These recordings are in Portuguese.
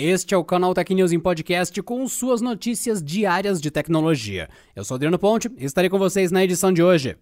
Este é o canal Tech News em podcast com suas notícias diárias de tecnologia. Eu sou Adriano Ponte e estarei com vocês na edição de hoje.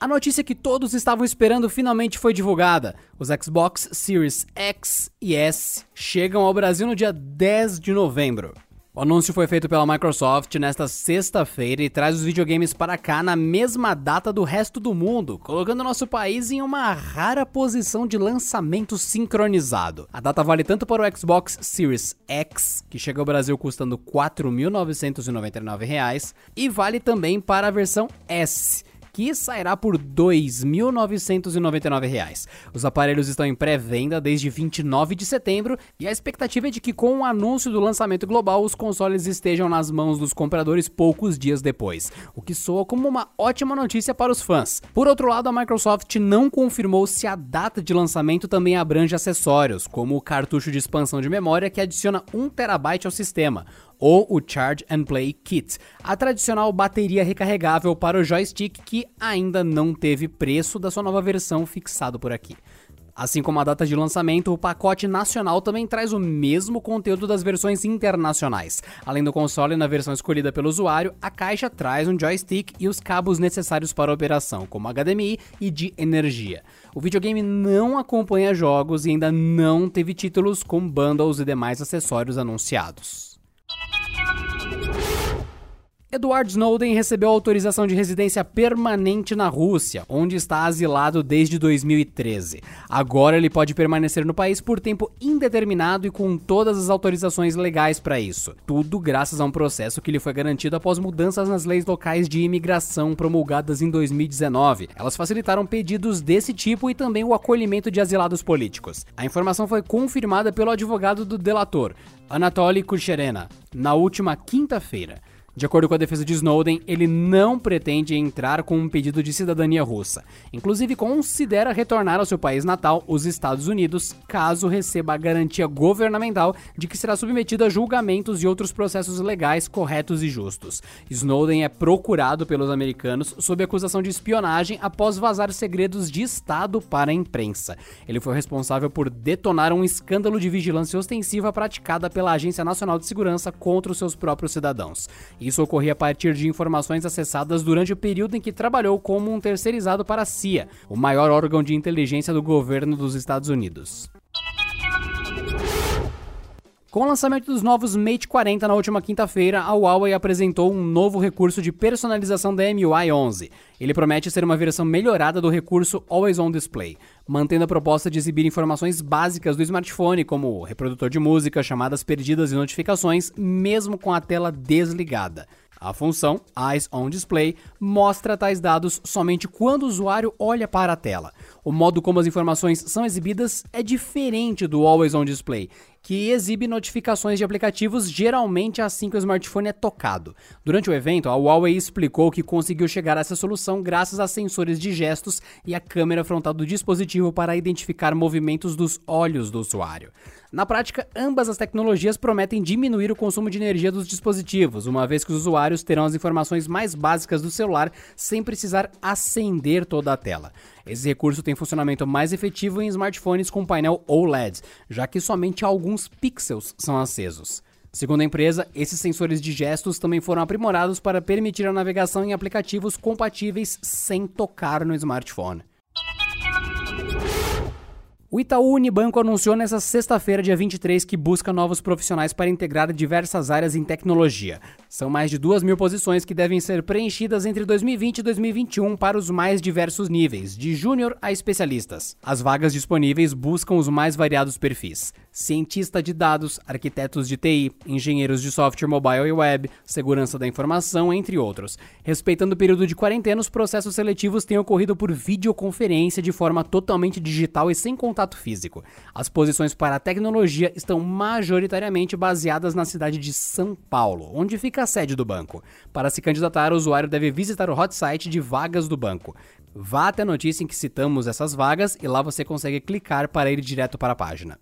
A notícia que todos estavam esperando finalmente foi divulgada. Os Xbox Series X e S chegam ao Brasil no dia 10 de novembro. O anúncio foi feito pela Microsoft nesta sexta-feira e traz os videogames para cá na mesma data do resto do mundo, colocando nosso país em uma rara posição de lançamento sincronizado. A data vale tanto para o Xbox Series X, que chega ao Brasil custando R$ 4.999, e vale também para a versão S que sairá por R$ 2.999. Os aparelhos estão em pré-venda desde 29 de setembro e a expectativa é de que com o anúncio do lançamento global os consoles estejam nas mãos dos compradores poucos dias depois, o que soa como uma ótima notícia para os fãs. Por outro lado, a Microsoft não confirmou se a data de lançamento também abrange acessórios, como o cartucho de expansão de memória que adiciona 1 TB ao sistema, ou o Charge and Play Kit, a tradicional bateria recarregável para o joystick que ainda não teve preço da sua nova versão fixado por aqui. Assim como a data de lançamento, o pacote nacional também traz o mesmo conteúdo das versões internacionais. Além do console na versão escolhida pelo usuário, a caixa traz um joystick e os cabos necessários para a operação, como HDMI e de energia. O videogame não acompanha jogos e ainda não teve títulos com bundles e demais acessórios anunciados. Edward Snowden recebeu autorização de residência permanente na Rússia, onde está asilado desde 2013. Agora ele pode permanecer no país por tempo indeterminado e com todas as autorizações legais para isso. Tudo graças a um processo que lhe foi garantido após mudanças nas leis locais de imigração promulgadas em 2019. Elas facilitaram pedidos desse tipo e também o acolhimento de asilados políticos. A informação foi confirmada pelo advogado do delator, Anatoly Kucherena, na última quinta-feira. De acordo com a defesa de Snowden, ele não pretende entrar com um pedido de cidadania russa. Inclusive, considera retornar ao seu país natal, os Estados Unidos, caso receba a garantia governamental de que será submetido a julgamentos e outros processos legais corretos e justos. Snowden é procurado pelos americanos sob acusação de espionagem após vazar segredos de Estado para a imprensa. Ele foi responsável por detonar um escândalo de vigilância ostensiva praticada pela Agência Nacional de Segurança contra os seus próprios cidadãos. Isso ocorria a partir de informações acessadas durante o período em que trabalhou como um terceirizado para a CIA, o maior órgão de inteligência do governo dos Estados Unidos. Com o lançamento dos novos Mate 40 na última quinta-feira, a Huawei apresentou um novo recurso de personalização da MUI 11. Ele promete ser uma versão melhorada do recurso Always On Display, mantendo a proposta de exibir informações básicas do smartphone, como reprodutor de música, chamadas perdidas e notificações, mesmo com a tela desligada. A função Eyes on Display mostra tais dados somente quando o usuário olha para a tela. O modo como as informações são exibidas é diferente do Always on Display que exibe notificações de aplicativos geralmente assim que o smartphone é tocado. Durante o evento, a Huawei explicou que conseguiu chegar a essa solução graças a sensores de gestos e a câmera frontal do dispositivo para identificar movimentos dos olhos do usuário. Na prática, ambas as tecnologias prometem diminuir o consumo de energia dos dispositivos, uma vez que os usuários terão as informações mais básicas do celular sem precisar acender toda a tela. Esse recurso tem funcionamento mais efetivo em smartphones com painel OLED, já que somente alguns pixels são acesos. Segundo a empresa, esses sensores de gestos também foram aprimorados para permitir a navegação em aplicativos compatíveis sem tocar no smartphone. O Itaú Unibanco anunciou nesta sexta-feira, dia 23, que busca novos profissionais para integrar diversas áreas em tecnologia. São mais de duas mil posições que devem ser preenchidas entre 2020 e 2021 para os mais diversos níveis, de júnior a especialistas. As vagas disponíveis buscam os mais variados perfis: cientista de dados, arquitetos de TI, engenheiros de software mobile e web, segurança da informação, entre outros. Respeitando o período de quarentena, os processos seletivos têm ocorrido por videoconferência de forma totalmente digital e sem contato físico. As posições para a tecnologia estão majoritariamente baseadas na cidade de São Paulo, onde fica a sede do banco. Para se candidatar, o usuário deve visitar o hot site de vagas do banco. Vá até a notícia em que citamos essas vagas e lá você consegue clicar para ir direto para a página.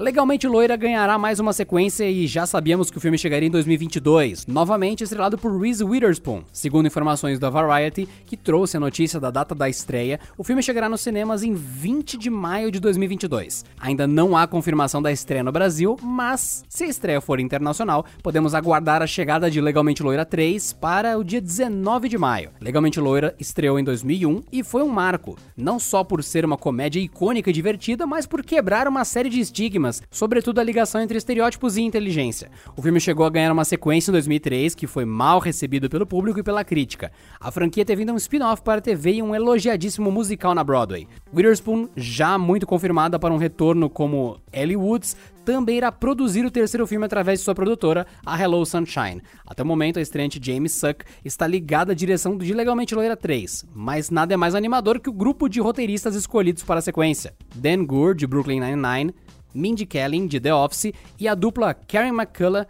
Legalmente Loira ganhará mais uma sequência e já sabíamos que o filme chegaria em 2022, novamente estrelado por Reese Witherspoon. Segundo informações da Variety, que trouxe a notícia da data da estreia, o filme chegará nos cinemas em 20 de maio de 2022. Ainda não há confirmação da estreia no Brasil, mas se a estreia for internacional, podemos aguardar a chegada de Legalmente Loira 3 para o dia 19 de maio. Legalmente Loira estreou em 2001 e foi um marco, não só por ser uma comédia icônica e divertida, mas por quebrar uma série de estigmas, sobretudo a ligação entre estereótipos e inteligência. O filme chegou a ganhar uma sequência em 2003 que foi mal recebido pelo público e pela crítica. A franquia teve ainda um spin-off para a TV e um elogiadíssimo musical na Broadway. Witherspoon, já muito confirmada para um retorno como Ellie Woods, também irá produzir o terceiro filme através de sua produtora, a Hello Sunshine. Até o momento, a estreante James Suck está ligada à direção de Legalmente Loira 3, mas nada é mais animador que o grupo de roteiristas escolhidos para a sequência. Dan Goor, de Brooklyn Nine-Nine, Mindy Kaling, de The Office, e a dupla Karen McCullough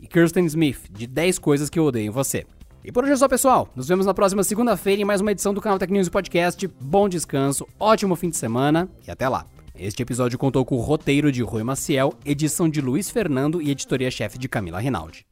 e Kirsten Smith, de 10 Coisas que Eu Odeio em Você. E por hoje é só, pessoal. Nos vemos na próxima segunda-feira em mais uma edição do canal Tech News Podcast. Bom descanso, ótimo fim de semana e até lá. Este episódio contou com o roteiro de Rui Maciel, edição de Luiz Fernando e editoria-chefe de Camila Rinaldi.